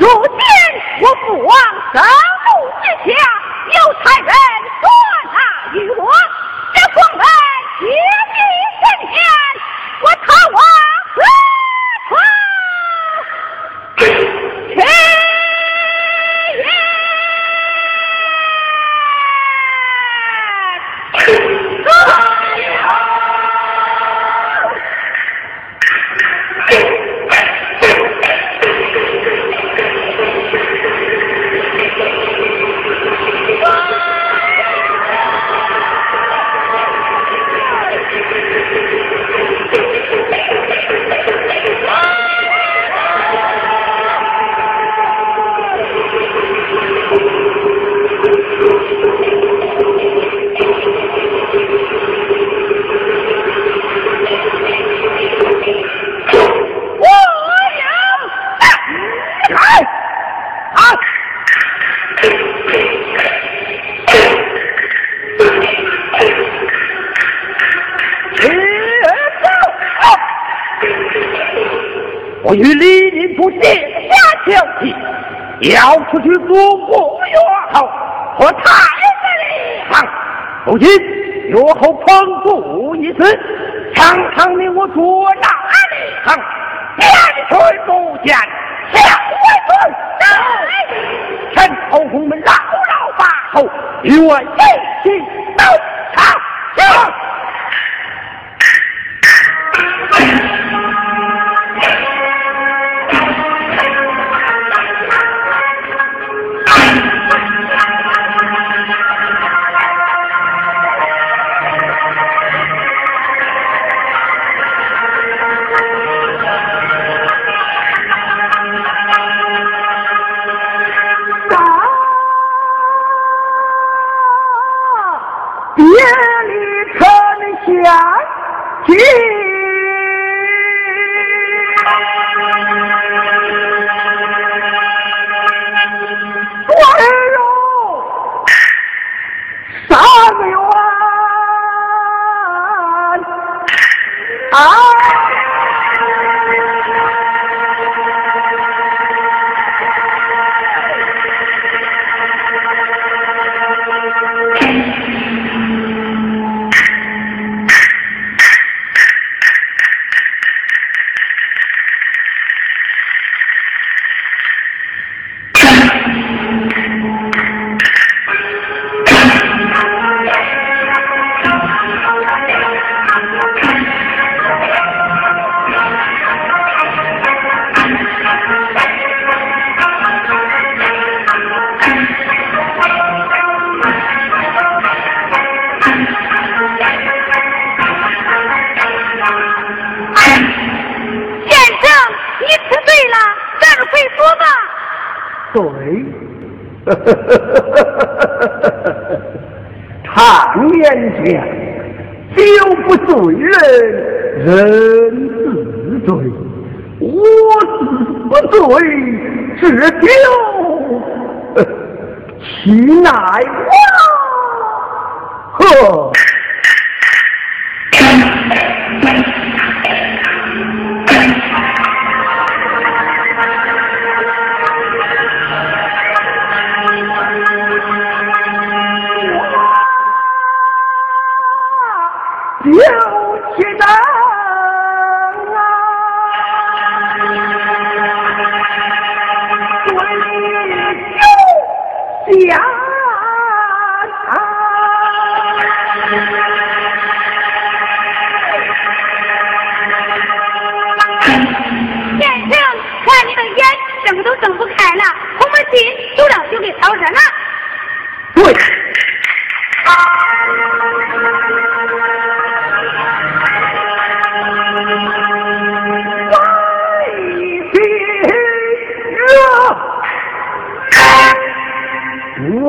如今。有几等啊？对酒家堂。先生，看你的眼睁都睁不开了，红们心都让酒给操着了。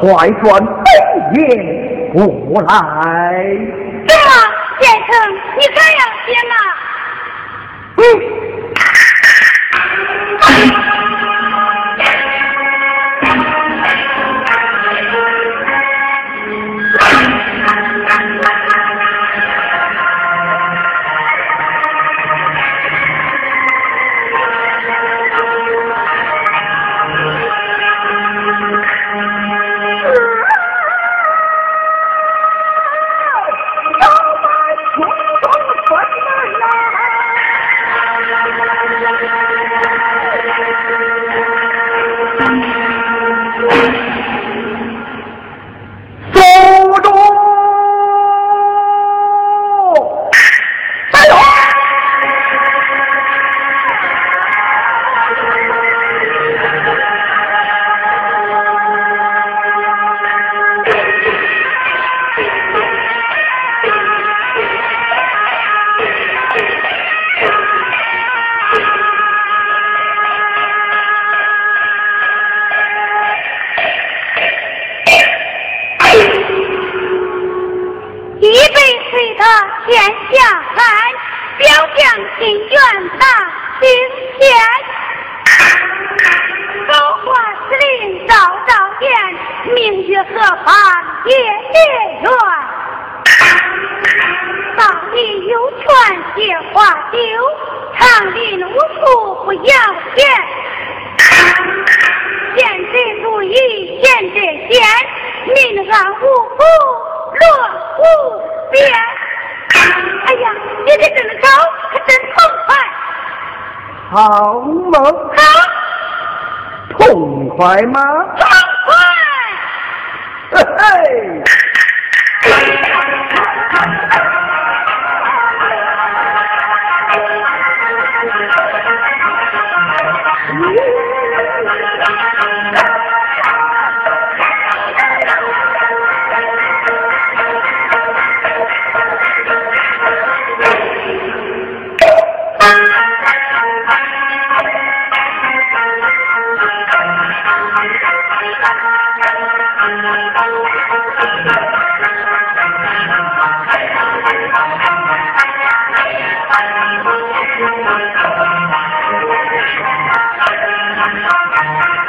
快转北燕过来。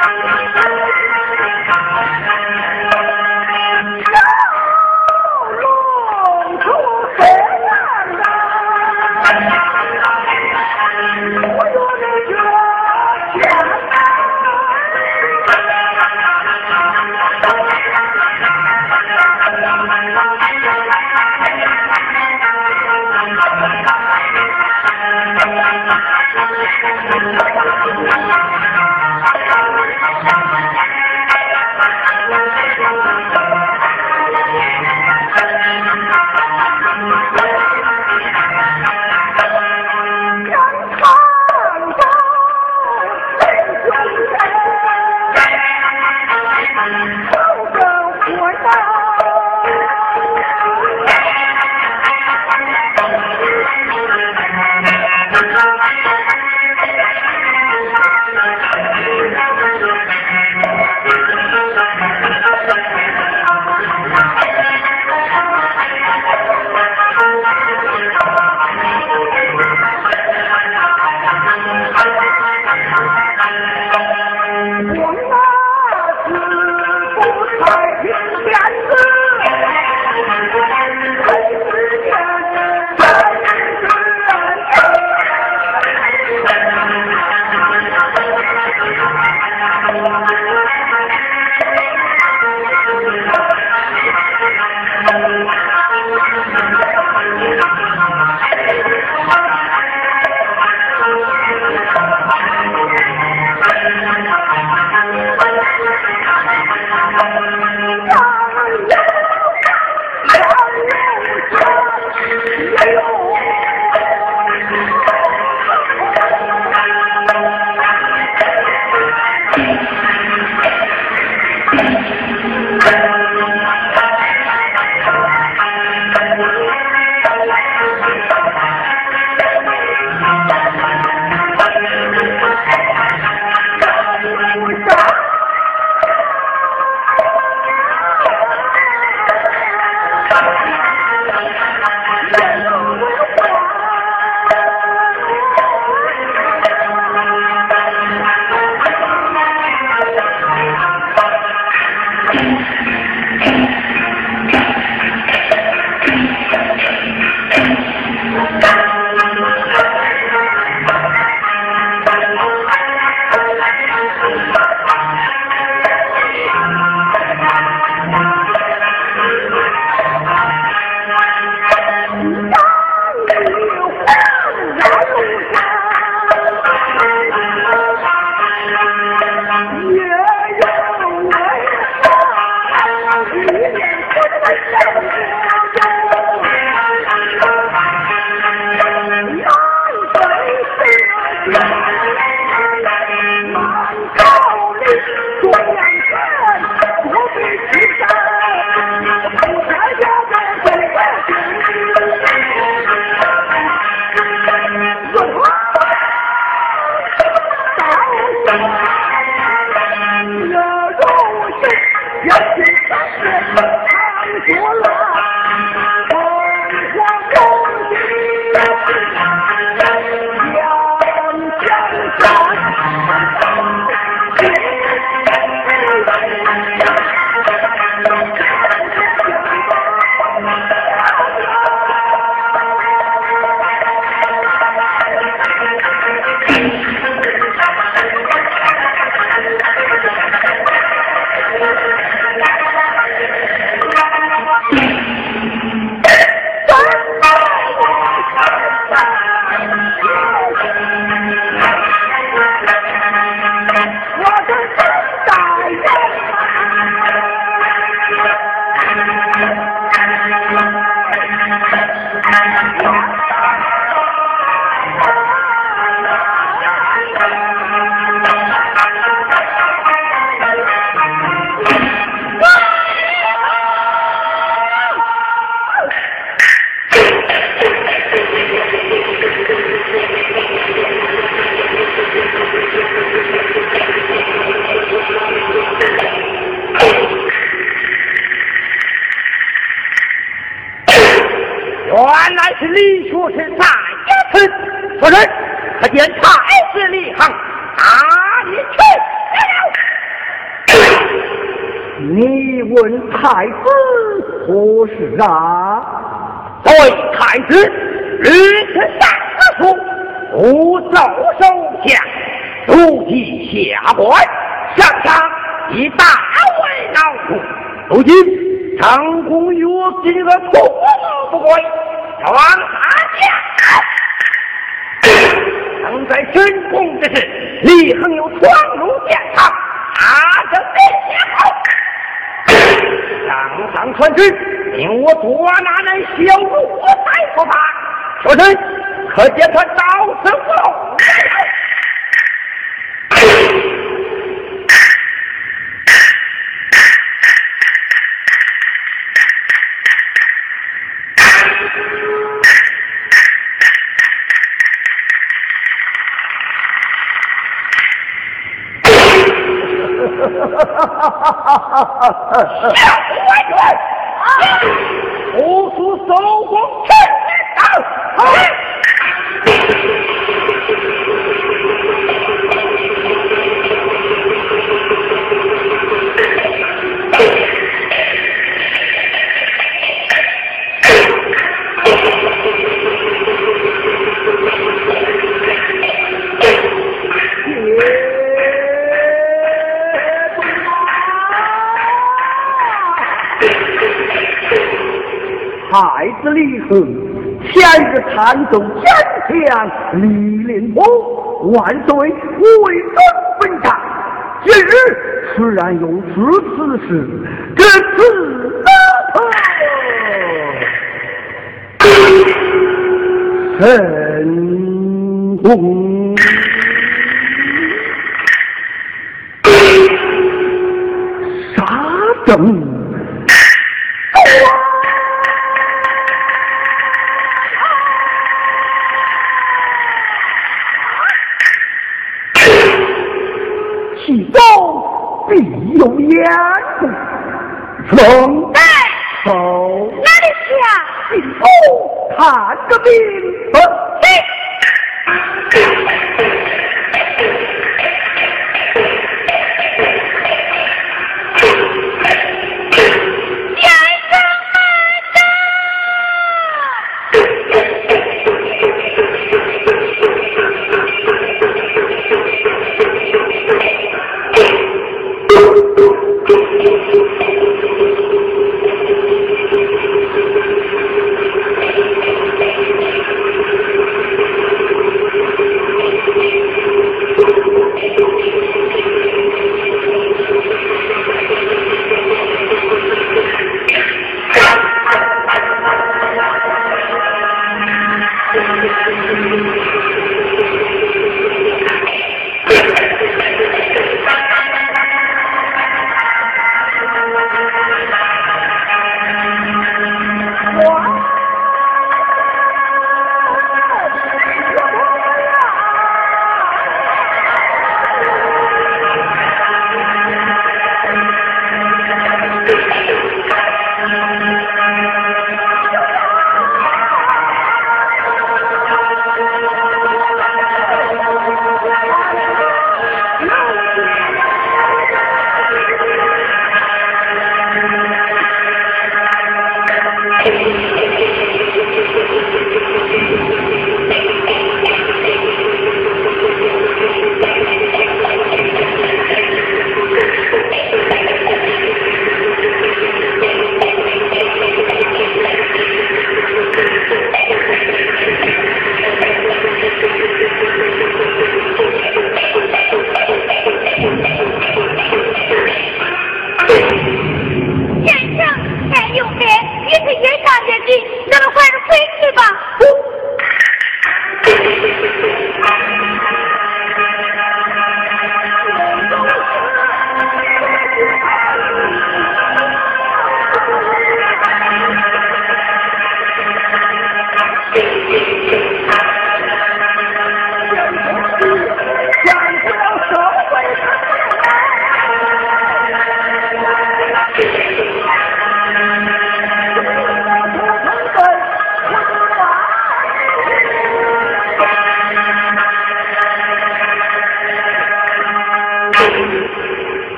假如露出黑眼来，我又得叫天来。I'm sorry. 我捉拿那小奴才不怕。说声，可见他到此无路。小官员，我属守宫去到。李恒，前日参奏坚强李林波，万岁未准本场。今日虽然有此此事，这次神功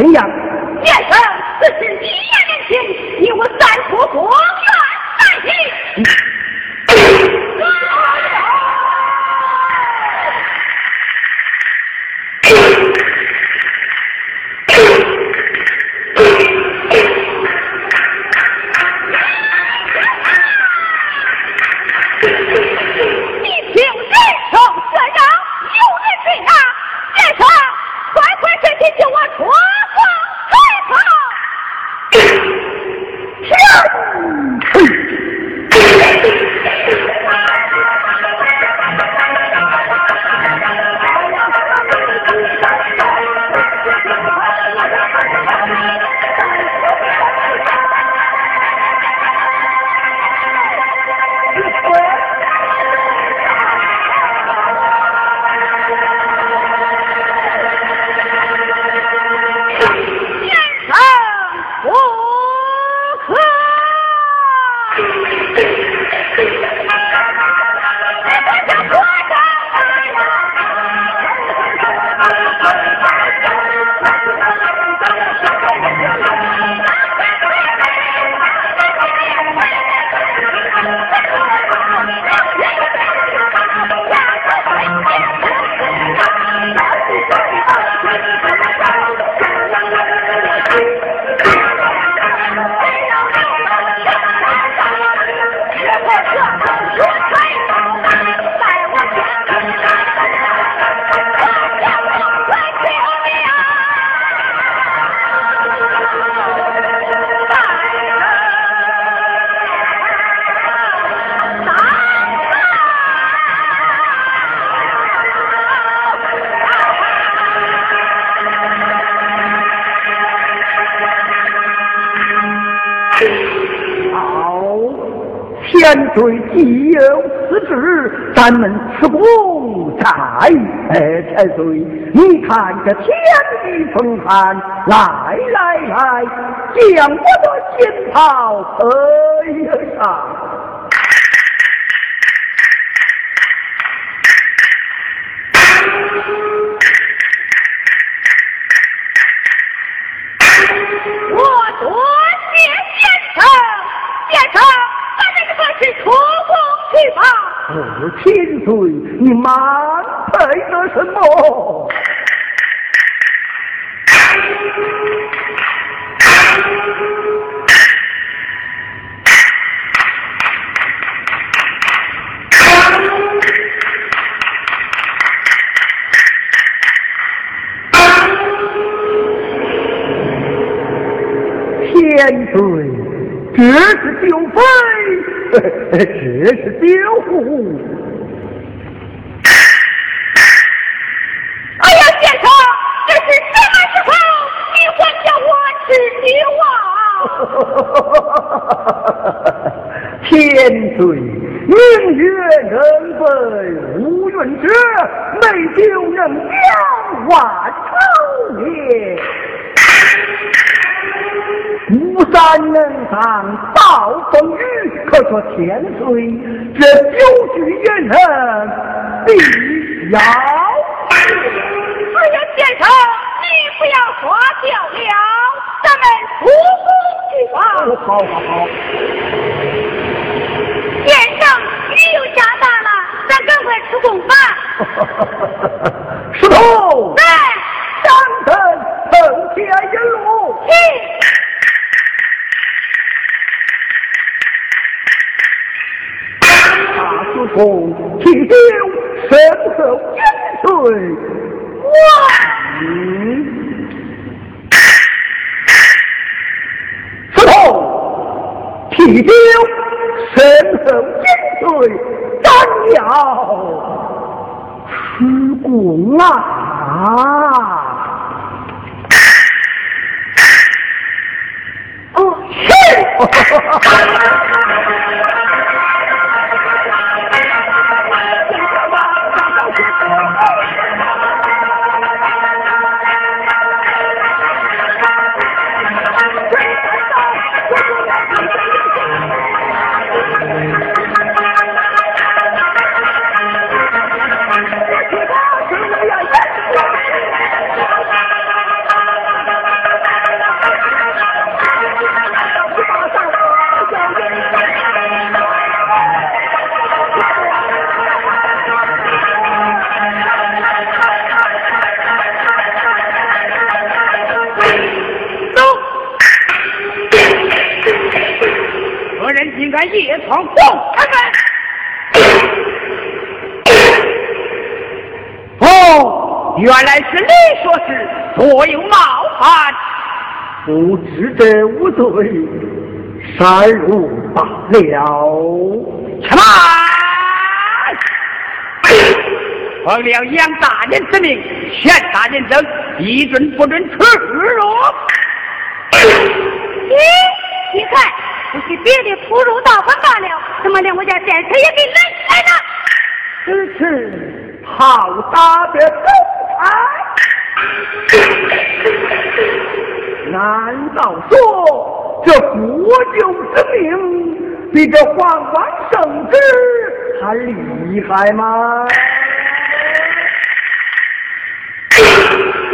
你要既有此旨，咱们此功在。哎，千岁，你看这天地风寒，来来来，将我的金袍披上。我多谢先生，先生。是出宫去吧。哦，千岁，你满配的什么？千岁，这是九妃。这是丢虎。哎呀，先生，这是什么时候？你还叫我吃酒啊？千岁，明月能分乌云遮，美酒能将万愁灭。巫山能挡暴风雨，可说千岁，这九句言人必要。哎呀，先生，你不要说笑了，咱们出宫去吧。好好好。先生，雨又下大了，咱赶快出宫吧。石头。在。上阵，奉天引路。去。公提丢身后金水，哇！石头提丢身后金水，咱要出宫啊！哦，去！人竟敢夜闯东开门？哦，原来是你说事，所有冒犯。不知者无罪，善入罢了。起来！奉了杨大人之命，县大人等一准不准出入。咦，你看，不是别的出入倒管罢了，怎么连我家先生也给拦起来了？此次好大的公差！难道说这国舅之名比这皇王圣旨还厉害吗？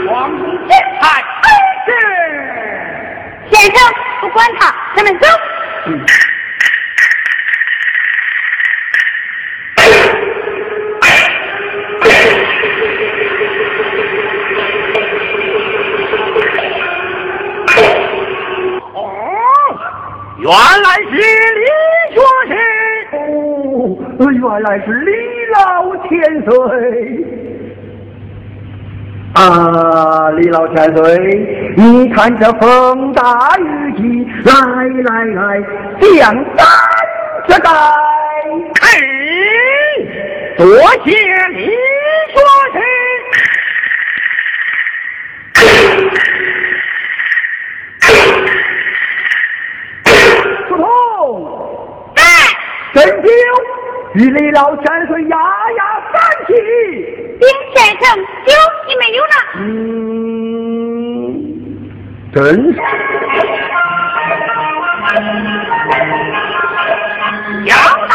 皇宫前台，是先生，不管他，咱们走。嗯哦，原来是李学士。哦，原来是李老千岁。啊，李老千岁，你看这风大雨急，来来来，降山这该。哎，多谢李学士。书童，真酒与李老千岁压压三气。丁先生，酒你没有了。嗯，真是。杨大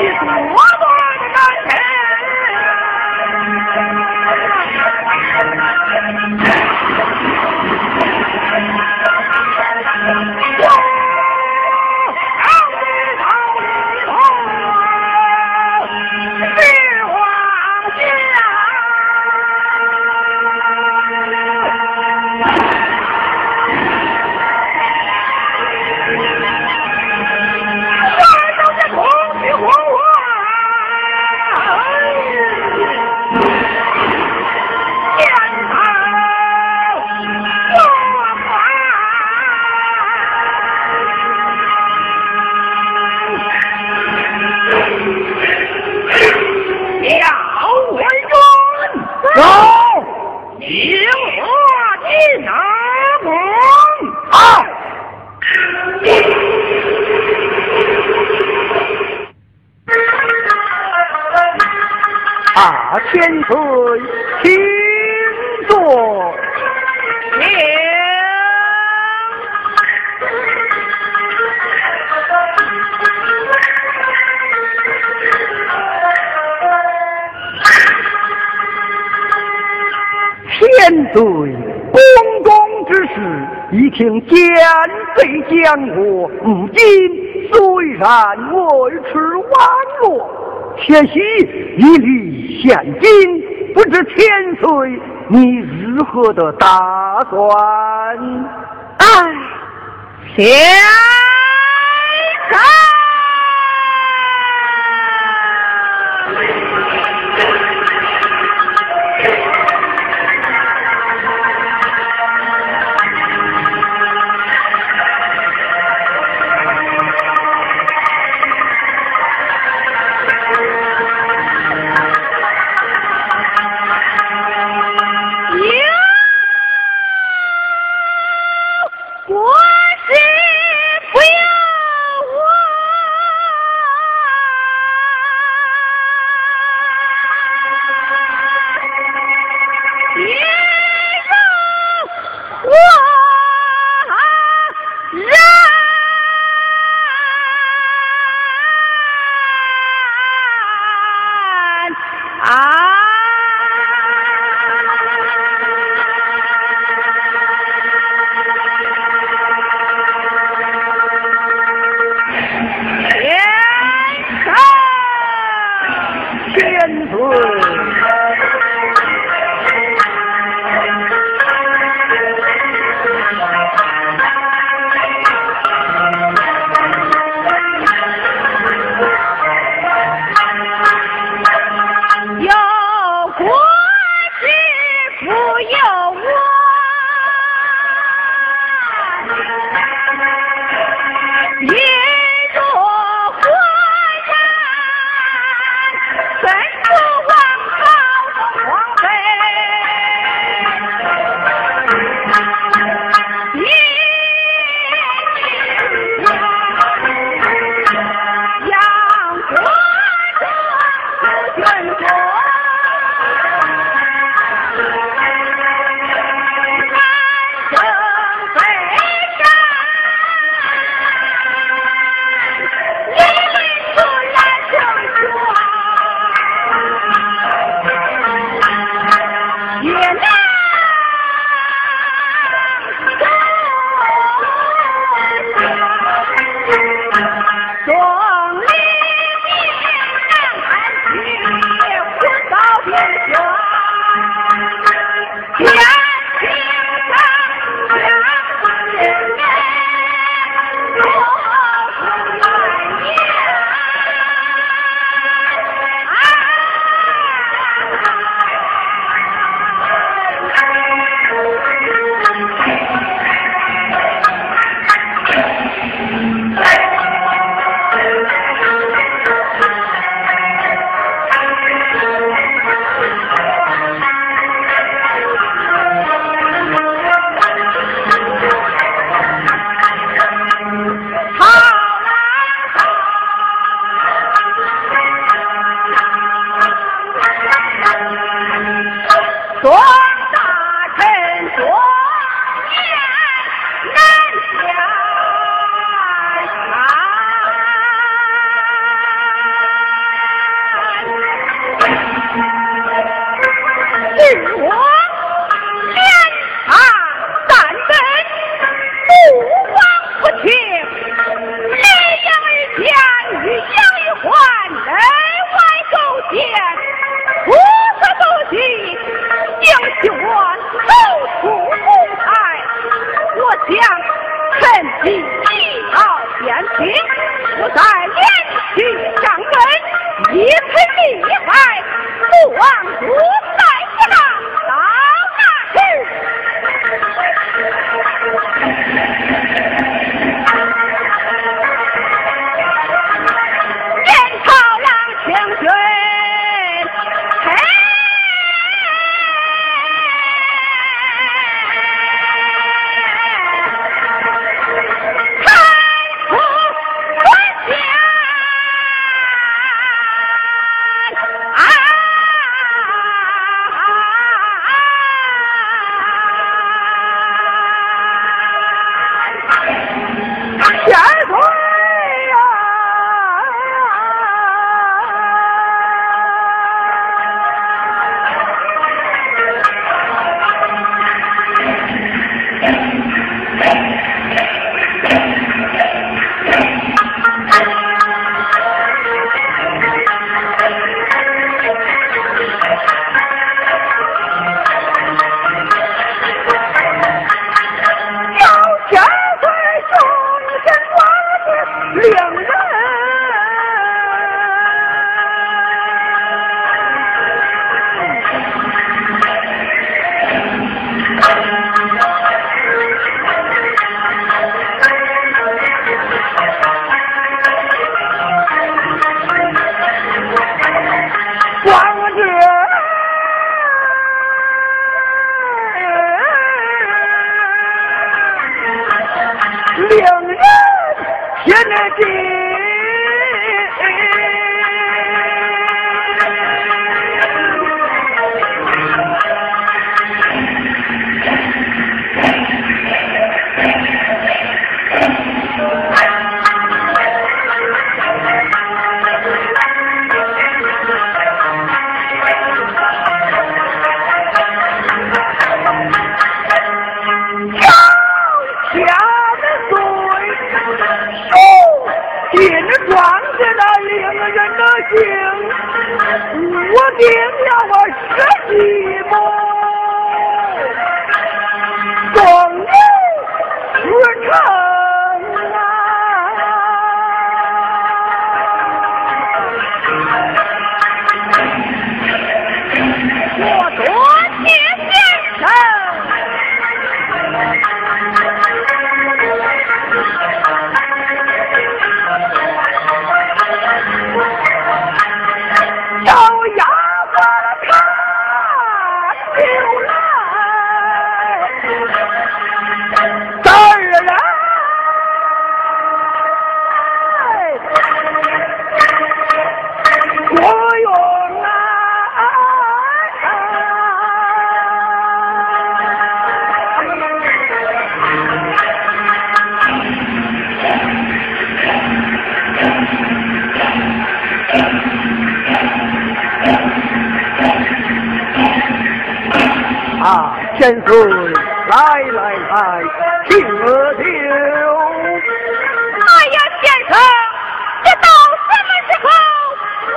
千也许一粒现金，不知千岁你如何的打算？哎，天装着那领人的心，我定要我吃惊。千岁，来来来，听我听。哎呀，先生，这到什么时候，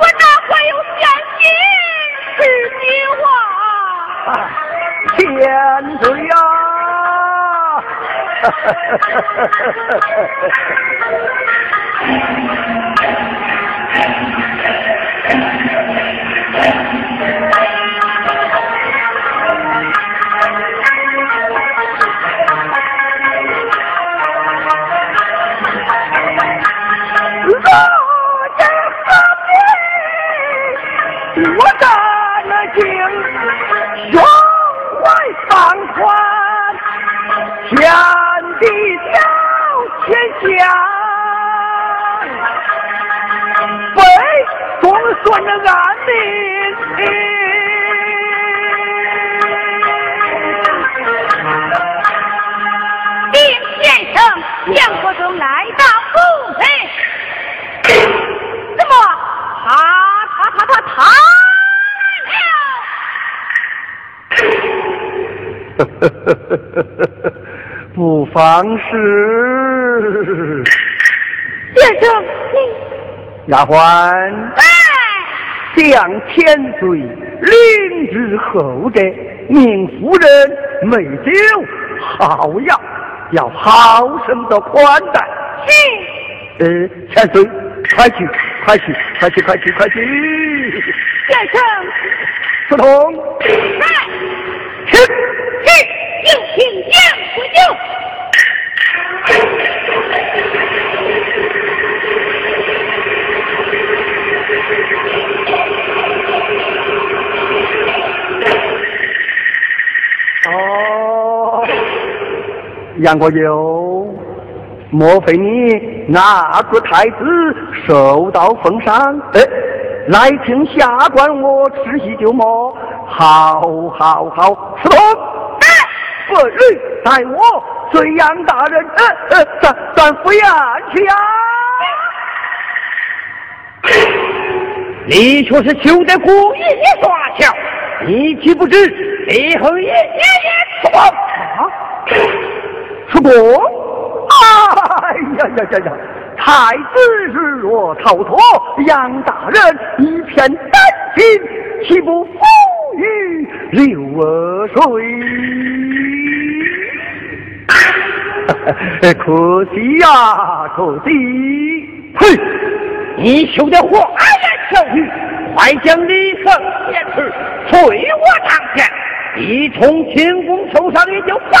我哪会有闲心十句话？千岁呀！哈哈哈哈哈天不妨事。先生，丫鬟。哎。向千岁领旨后者，命夫人美酒好药，要好生的款待。是。呃，千岁，快去，快去，快去，快去，快去。先生。不同。来。去。去，有请将不就。哦，杨国友，莫非你那个太子受到封赏？哎，来请下官我吃喜酒么？好，好，好，司徒。本日待我隋杨大人，呃呃，咱咱赴宴去呀！你却是休得故意耍巧，你岂不知背后也也也错？啊？出国？哎呀呀呀呀！太子日若逃脱，杨大人一片丹心，岂不负于六二水？可惜呀，可惜！哼，你休得花言巧语，快将李胜写出，退我堂前，一从清宫头上也就罢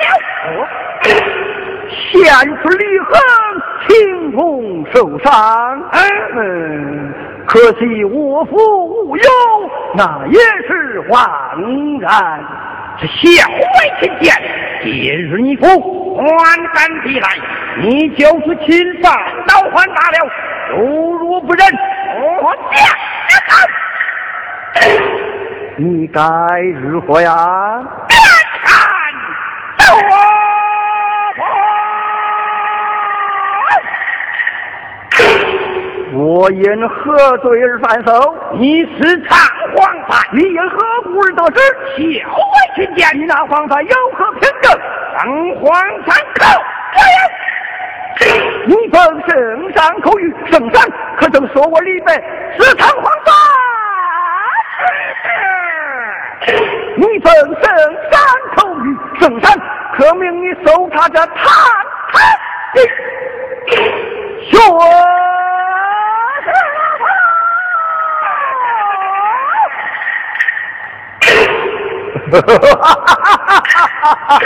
了。献出李恒，清宫受伤。嗯，可惜我父无忧，那也是枉然。是小外亲见，今日你父万敢抵来，你就是侵犯倒换大了，如若不仁，我下你该如何呀？看我！我因何罪而犯手？你是唱黄法，你因何故而得知？小外群奸，你那黄法有何凭证？当皇上口你奉圣上口谕，圣上可曾说我李白是唐皇犯？你奉圣上口谕，圣上可命你搜查这唐唐的血。哈哈哈哈哈！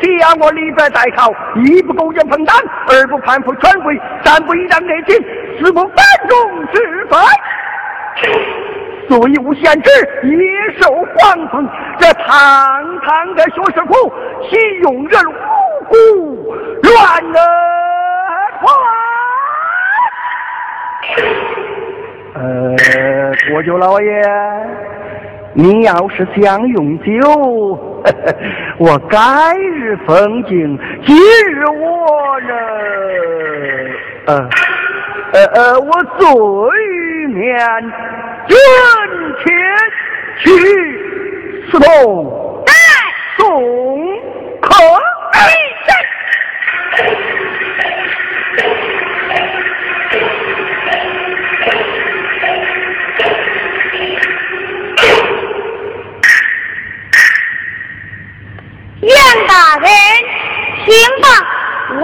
只要我李白在朝，一不勾结彭党，二不攀附权贵，三不依仗内情，四不反中之非，虽无限制，也受皇封。这堂堂的学士府，岂用人无辜乱了？呃，国舅老爷。你要是想用酒，我改日奉敬，今日我呢，呃呃呃，我醉面君前去四通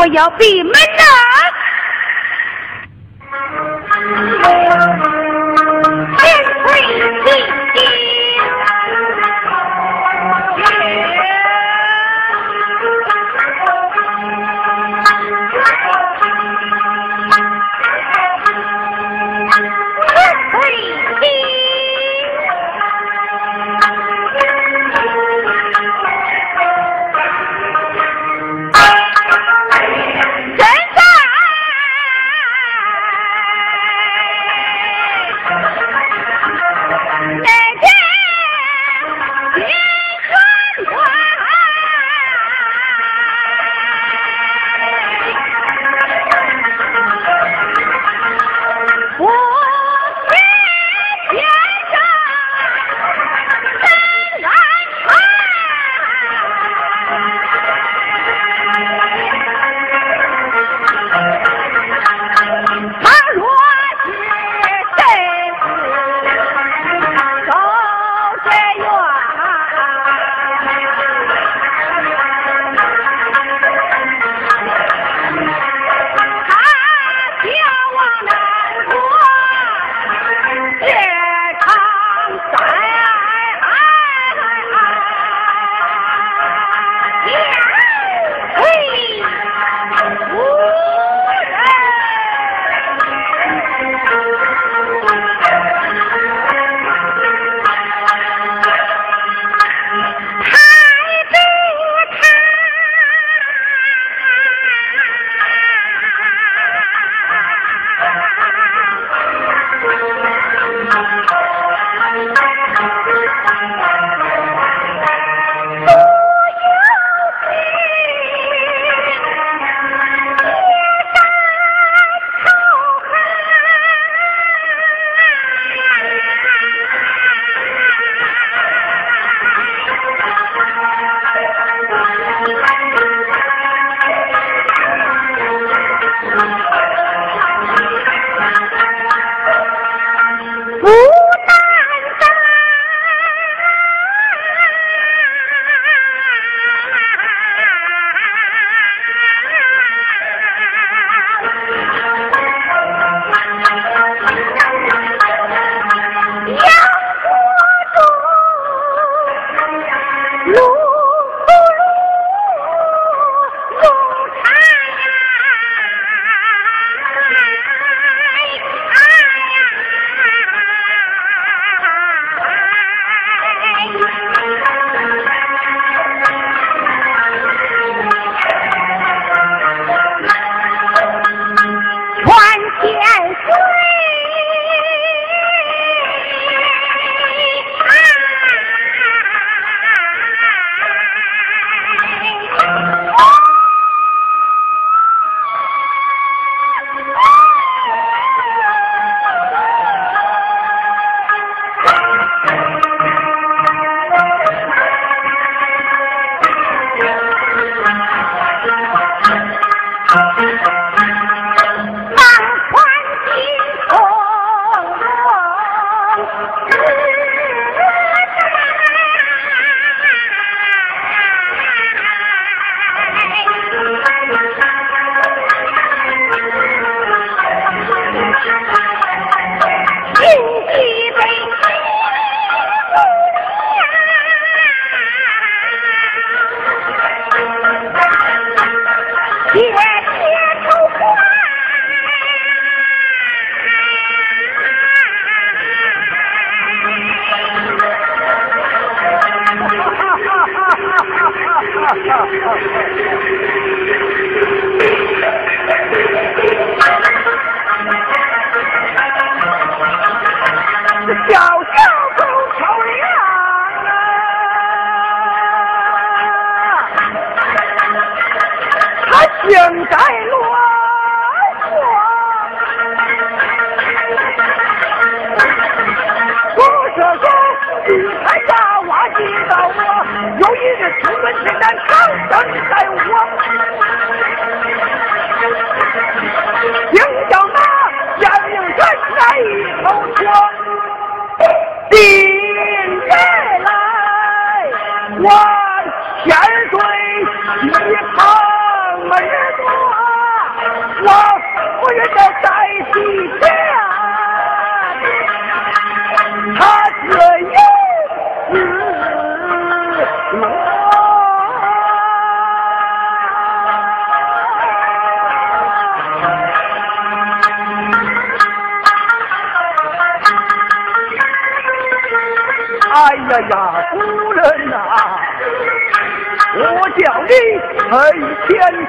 要闭门了。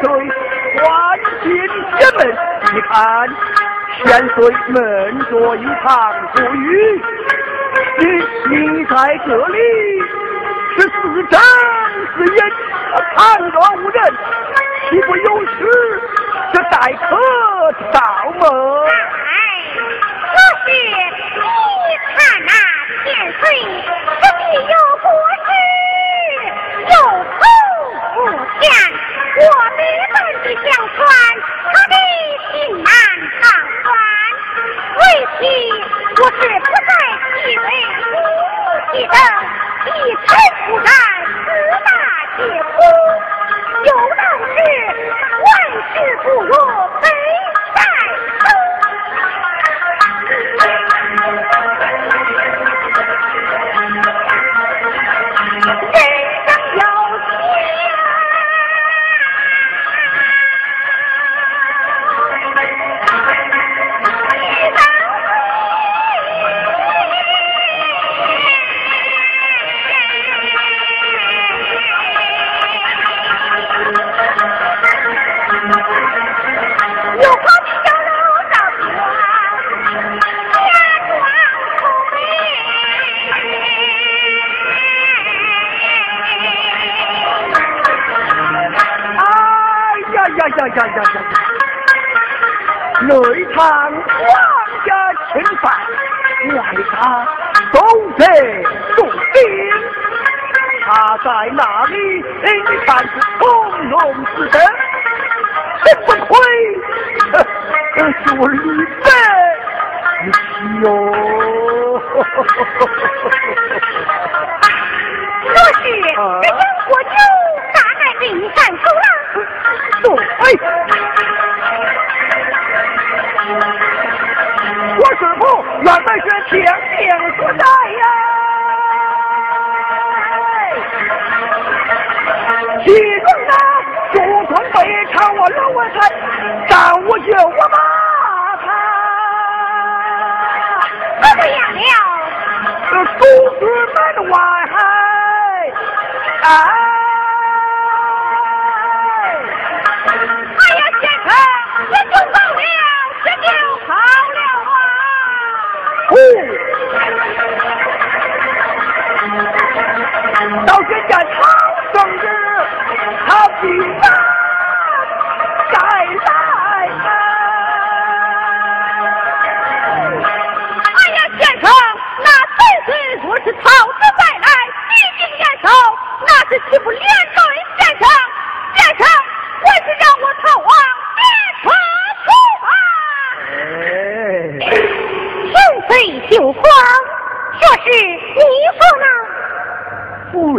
岁，欢进前门。你看，千岁闷着一堂不语，你你在这里是似真是隐，旁若无人，岂不有失这待客之道吗？呀呀呀呀呀！内藏皇家钦犯，外加东贼重兵，他在哪里？你看是从容之身，真不愧是我李白之妻哟！若是这咱们是天命所在呀，其中呢，朱尊被唱我老我才耽误救我们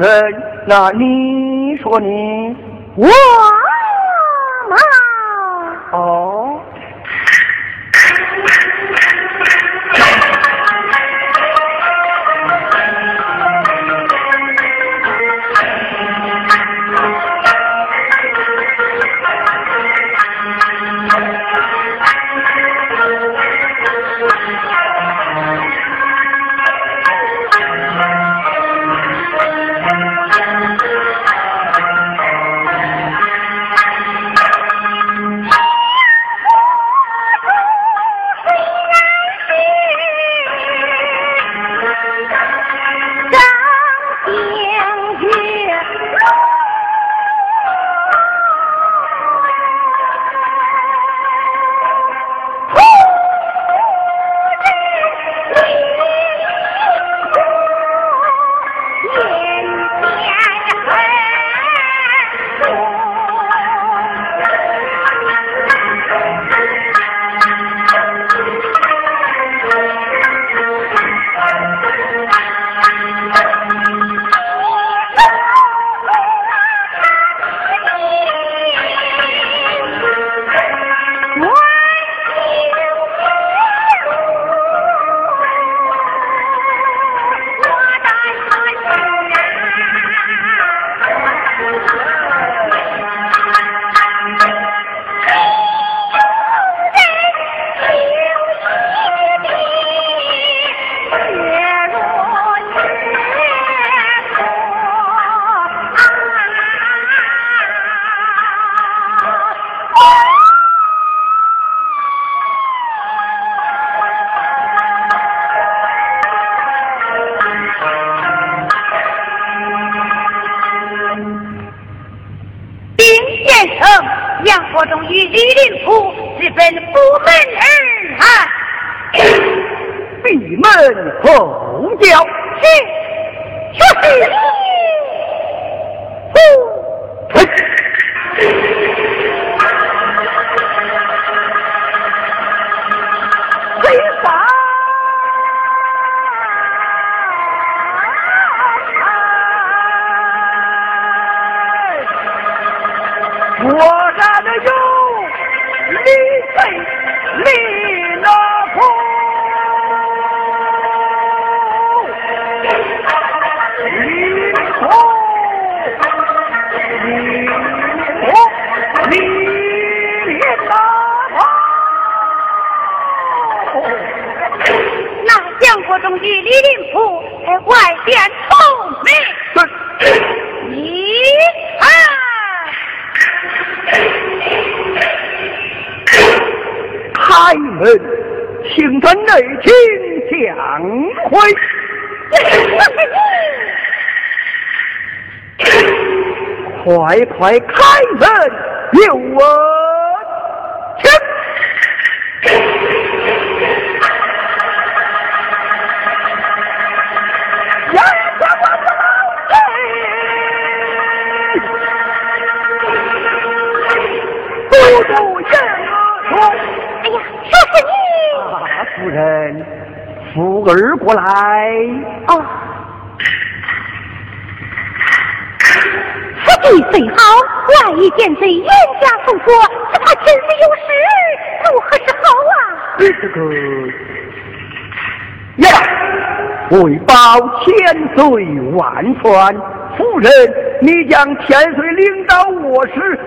人，那你说你我闭门候叫。是，就快快开门，有我请。呀，什么什么？都都言说。哎呀，就是你。啊，夫人，福儿过来。你。最好，万一见贼冤家诉说，只怕千岁有失，如何是好啊？这个呀，为保千岁万全，夫人，你将千岁领到卧室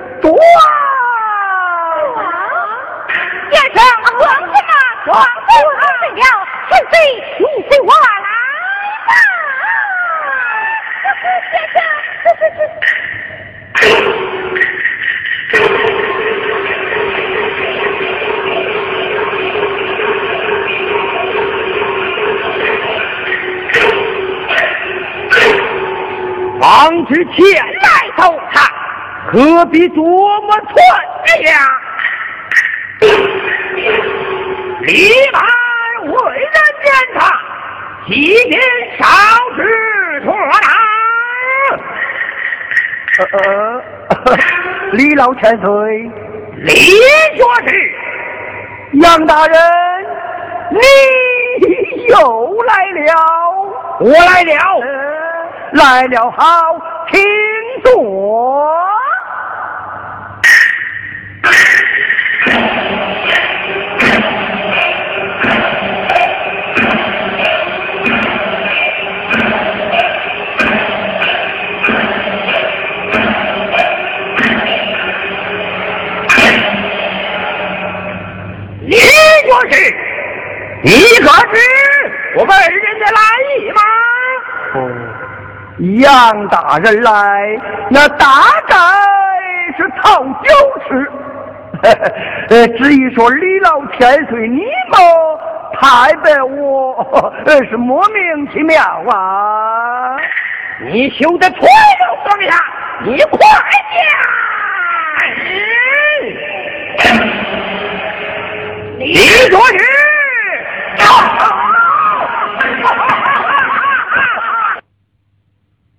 之前来投他，何必琢磨寸呀？立马为人见他，即便烧纸妥当。呃呃，李老千岁，李学士，杨大人，你又来了，我来了。来了，好，请坐。你可知我本人的来意吗？杨大人来，那大概是讨酒吃。呃，至于说李老千岁你么，太白我是莫名其妙啊！你休得错漏双下，你快点！李卓日。